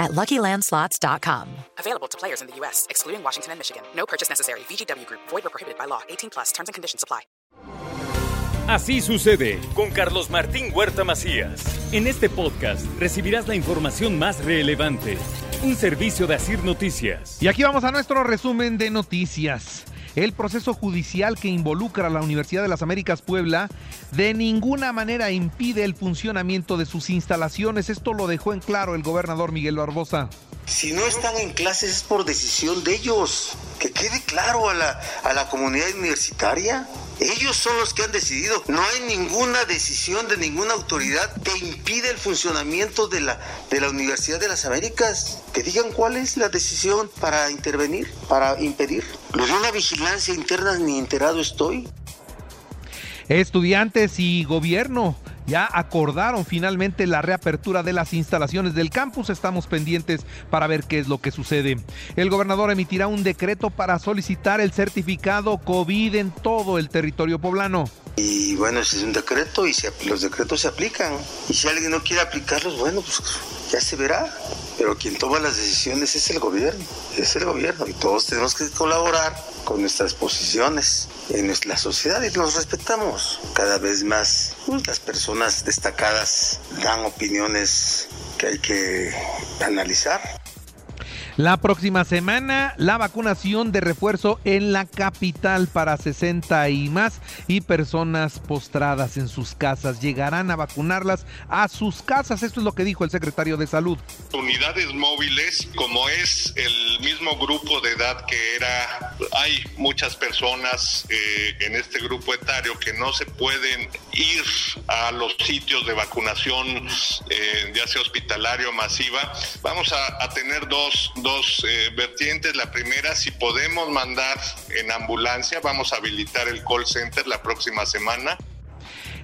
at LuckyLandSlots.com. Available to players in the U.S., excluding Washington and Michigan. No purchase necessary. VGW Group. Void or prohibited by law. 18 plus. Terms and conditions apply. Así sucede con Carlos Martín Huerta Macías. En este podcast recibirás la información más relevante. Un servicio de Asir Noticias. Y aquí vamos a nuestro resumen de noticias. El proceso judicial que involucra a la Universidad de las Américas Puebla de ninguna manera impide el funcionamiento de sus instalaciones. Esto lo dejó en claro el gobernador Miguel Barbosa. Si no están en clases es por decisión de ellos. Que quede claro a la, a la comunidad universitaria. Ellos son los que han decidido. No hay ninguna decisión de ninguna autoridad que impide el funcionamiento de la, de la Universidad de las Américas. Que digan cuál es la decisión para intervenir, para impedir. Lo de una vigilancia interna ni enterado estoy. Estudiantes y gobierno ya acordaron finalmente la reapertura de las instalaciones del campus. Estamos pendientes para ver qué es lo que sucede. El gobernador emitirá un decreto para solicitar el certificado COVID en todo el territorio poblano. Y bueno, ese es un decreto y los decretos se aplican. Y si alguien no quiere aplicarlos, bueno, pues ya se verá. Pero quien toma las decisiones es el gobierno, es el gobierno. Y todos tenemos que colaborar con nuestras posiciones en la sociedad y nos respetamos. Cada vez más las personas destacadas dan opiniones que hay que analizar. La próxima semana, la vacunación de refuerzo en la capital para 60 y más y personas postradas en sus casas. Llegarán a vacunarlas a sus casas. Esto es lo que dijo el secretario de Salud. Unidades móviles, como es el mismo grupo de edad que era, hay muchas personas eh, en este grupo etario que no se pueden ir a los sitios de vacunación, eh, ya sea hospitalario masiva. Vamos a, tener dos eh, vertientes. La primera, si podemos mandar en ambulancia, vamos a habilitar el call center la próxima semana.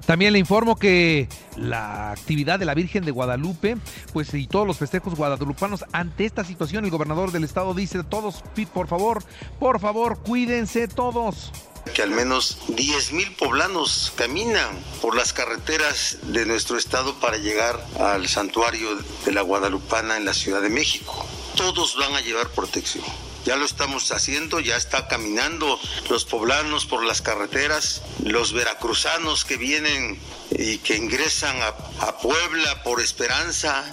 También le informo que la actividad de la Virgen de Guadalupe, pues y todos los festejos guadalupanos ante esta situación, el gobernador del estado dice, todos, por favor, por favor, cuídense todos que al menos 10 mil poblanos caminan por las carreteras de nuestro estado para llegar al santuario de la Guadalupana en la Ciudad de México. Todos van a llevar protección. Ya lo estamos haciendo, ya está caminando los poblanos por las carreteras, los veracruzanos que vienen y que ingresan a, a Puebla por Esperanza,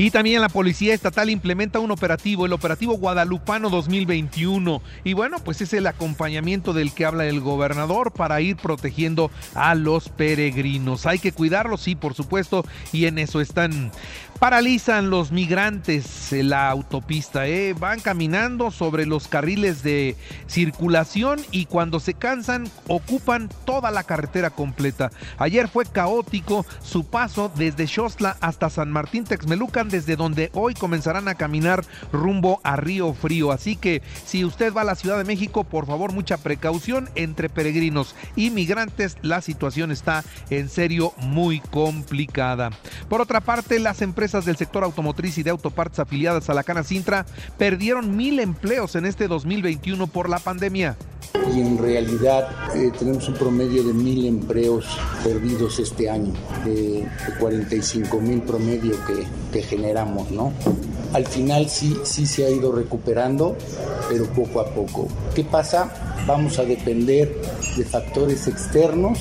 y también la Policía Estatal implementa un operativo, el operativo Guadalupano 2021. Y bueno, pues es el acompañamiento del que habla el gobernador para ir protegiendo a los peregrinos. Hay que cuidarlos, sí, por supuesto, y en eso están. Paralizan los migrantes la autopista, ¿eh? van caminando sobre los carriles de circulación y cuando se cansan ocupan toda la carretera completa. Ayer fue caótico su paso desde Xosla hasta San Martín Texmelucan, desde donde hoy comenzarán a caminar rumbo a Río Frío. Así que si usted va a la Ciudad de México, por favor, mucha precaución entre peregrinos y migrantes. La situación está en serio muy complicada. Por otra parte, las empresas del sector automotriz y de autopartes afiliadas a la Cana Sintra perdieron mil empleos en este 2021 por la pandemia. Y en realidad eh, tenemos un promedio de mil empleos perdidos este año, de, de 45 mil promedio que, que generamos, ¿no? Al final sí, sí se ha ido recuperando, pero poco a poco. ¿Qué pasa? Vamos a depender de factores externos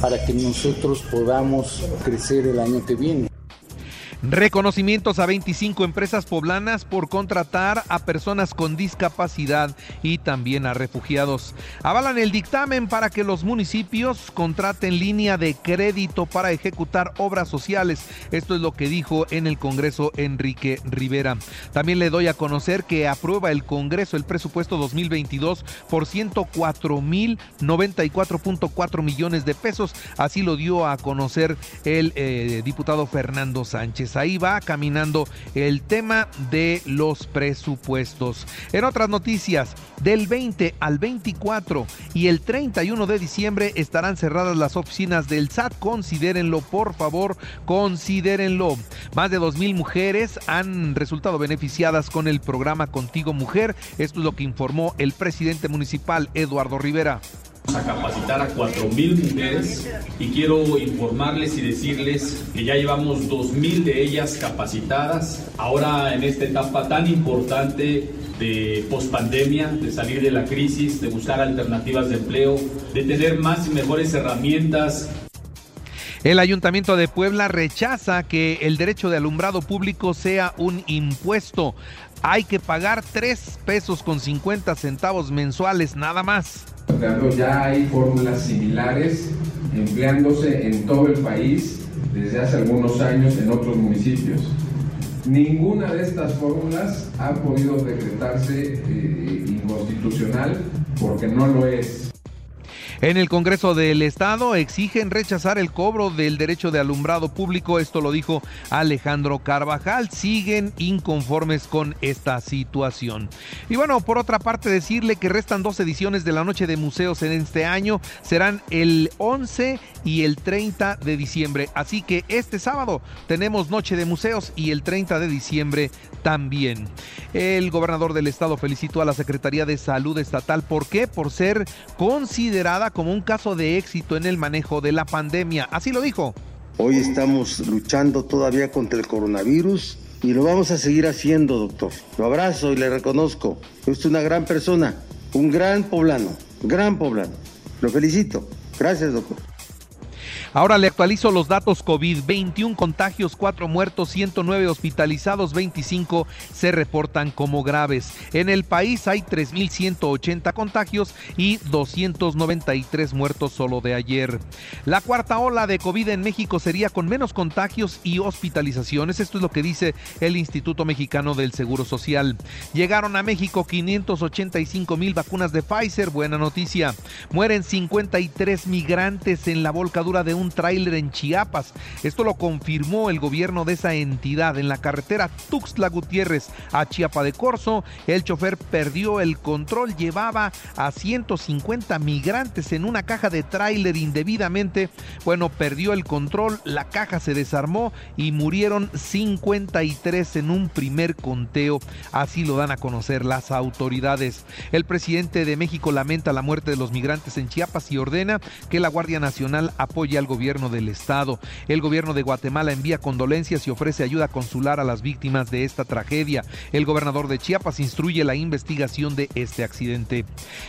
para que nosotros podamos crecer el año que viene. Reconocimientos a 25 empresas poblanas por contratar a personas con discapacidad y también a refugiados. Avalan el dictamen para que los municipios contraten línea de crédito para ejecutar obras sociales. Esto es lo que dijo en el Congreso Enrique Rivera. También le doy a conocer que aprueba el Congreso el presupuesto 2022 por 104 mil 94.4 millones de pesos. Así lo dio a conocer el eh, diputado Fernando Sánchez. Meses. Ahí va caminando el tema de los presupuestos. En otras noticias, del 20 al 24 y el 31 de diciembre estarán cerradas las oficinas del SAT. Considérenlo, por favor, considérenlo. Más de 2.000 mujeres han resultado beneficiadas con el programa Contigo Mujer. Esto es lo que informó el presidente municipal, Eduardo Rivera a capacitar a 4.000 mujeres y quiero informarles y decirles que ya llevamos 2.000 de ellas capacitadas. Ahora en esta etapa tan importante de pospandemia, de salir de la crisis, de buscar alternativas de empleo, de tener más y mejores herramientas el Ayuntamiento de Puebla rechaza que el derecho de alumbrado público sea un impuesto. Hay que pagar 3 pesos con 50 centavos mensuales nada más. Ya hay fórmulas similares empleándose en todo el país desde hace algunos años en otros municipios. Ninguna de estas fórmulas ha podido decretarse eh, inconstitucional porque no lo es. En el Congreso del Estado exigen rechazar el cobro del derecho de alumbrado público. Esto lo dijo Alejandro Carvajal. Siguen inconformes con esta situación. Y bueno, por otra parte, decirle que restan dos ediciones de la Noche de Museos en este año. Serán el 11 y el 30 de diciembre. Así que este sábado tenemos Noche de Museos y el 30 de diciembre también. El gobernador del estado felicitó a la Secretaría de Salud Estatal. ¿Por qué? Por ser considerada como un caso de éxito en el manejo de la pandemia. Así lo dijo. Hoy estamos luchando todavía contra el coronavirus y lo vamos a seguir haciendo, doctor. Lo abrazo y le reconozco. Usted es una gran persona, un gran poblano, gran poblano. Lo felicito. Gracias, doctor. Ahora le actualizo los datos COVID. 21 contagios, 4 muertos, 109 hospitalizados, 25 se reportan como graves. En el país hay 3.180 contagios y 293 muertos solo de ayer. La cuarta ola de COVID en México sería con menos contagios y hospitalizaciones. Esto es lo que dice el Instituto Mexicano del Seguro Social. Llegaron a México 585 mil vacunas de Pfizer. Buena noticia. Mueren 53 migrantes en la volcadura de un tráiler en Chiapas. Esto lo confirmó el gobierno de esa entidad. En la carretera Tuxtla Gutiérrez a Chiapa de Corzo, el chofer perdió el control, llevaba a 150 migrantes en una caja de tráiler indebidamente. Bueno, perdió el control, la caja se desarmó y murieron 53 en un primer conteo. Así lo dan a conocer las autoridades. El presidente de México lamenta la muerte de los migrantes en Chiapas y ordena que la Guardia Nacional apoye al gobierno del estado. El gobierno de Guatemala envía condolencias y ofrece ayuda consular a las víctimas de esta tragedia. El gobernador de Chiapas instruye la investigación de este accidente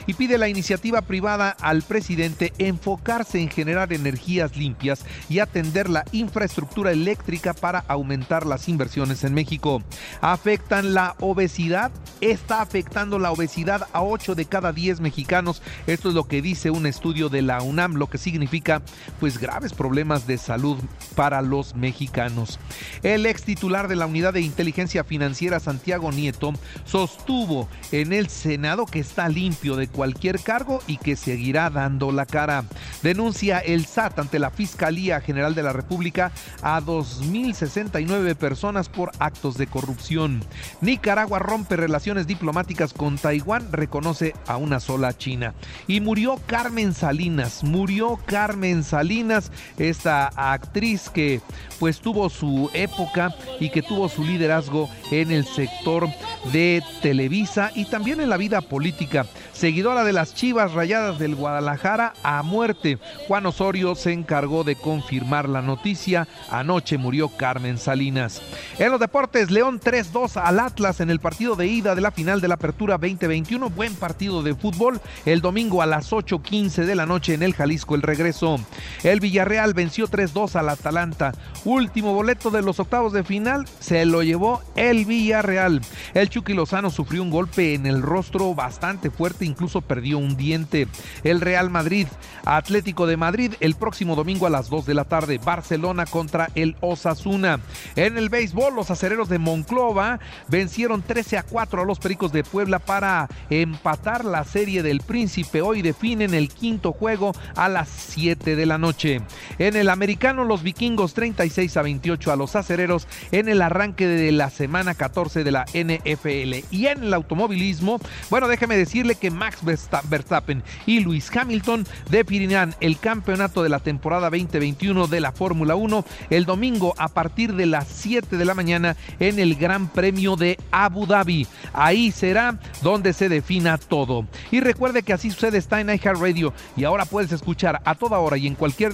y pide la iniciativa privada al presidente enfocarse en generar energías limpias y atender la infraestructura eléctrica para aumentar las inversiones en México. Afectan la obesidad, está afectando la obesidad a 8 de cada 10 mexicanos. Esto es lo que dice un estudio de la UNAM, lo que significa pues graves problemas de salud para los mexicanos. El ex titular de la Unidad de Inteligencia Financiera, Santiago Nieto, sostuvo en el Senado que está limpio de cualquier cargo y que seguirá dando la cara. Denuncia el SAT ante la Fiscalía General de la República a 2.069 personas por actos de corrupción. Nicaragua rompe relaciones diplomáticas con Taiwán, reconoce a una sola China. Y murió Carmen Salinas, murió Carmen Salinas esta actriz que pues tuvo su época y que tuvo su liderazgo en el sector de Televisa y también en la vida política. Seguidora de las Chivas Rayadas del Guadalajara a muerte. Juan Osorio se encargó de confirmar la noticia. Anoche murió Carmen Salinas. En los deportes, León 3-2 al Atlas en el partido de ida de la final de la Apertura 2021. Buen partido de fútbol. El domingo a las 8.15 de la noche en el Jalisco el regreso. El Villarreal venció 3-2 al Atalanta. Último boleto de los octavos de final se lo llevó el Villarreal. El Chucky Lozano sufrió un golpe en el rostro bastante fuerte, incluso perdió un diente. El Real Madrid, Atlético de Madrid el próximo domingo a las 2 de la tarde. Barcelona contra el Osasuna. En el béisbol, los acereros de Monclova vencieron 13 a 4 a los Pericos de Puebla para empatar la serie del Príncipe. Hoy definen el quinto juego a las 7 de la noche. En el americano, los vikingos 36 a 28 a los acereros en el arranque de la semana 14 de la NFL. Y en el automovilismo, bueno, déjeme decirle que Max Verstappen y Luis Hamilton definirán el campeonato de la temporada 2021 de la Fórmula 1 el domingo a partir de las 7 de la mañana en el Gran Premio de Abu Dhabi. Ahí será donde se defina todo. Y recuerde que así sucede está en iHeartRadio y ahora puedes escuchar a toda hora y en cualquier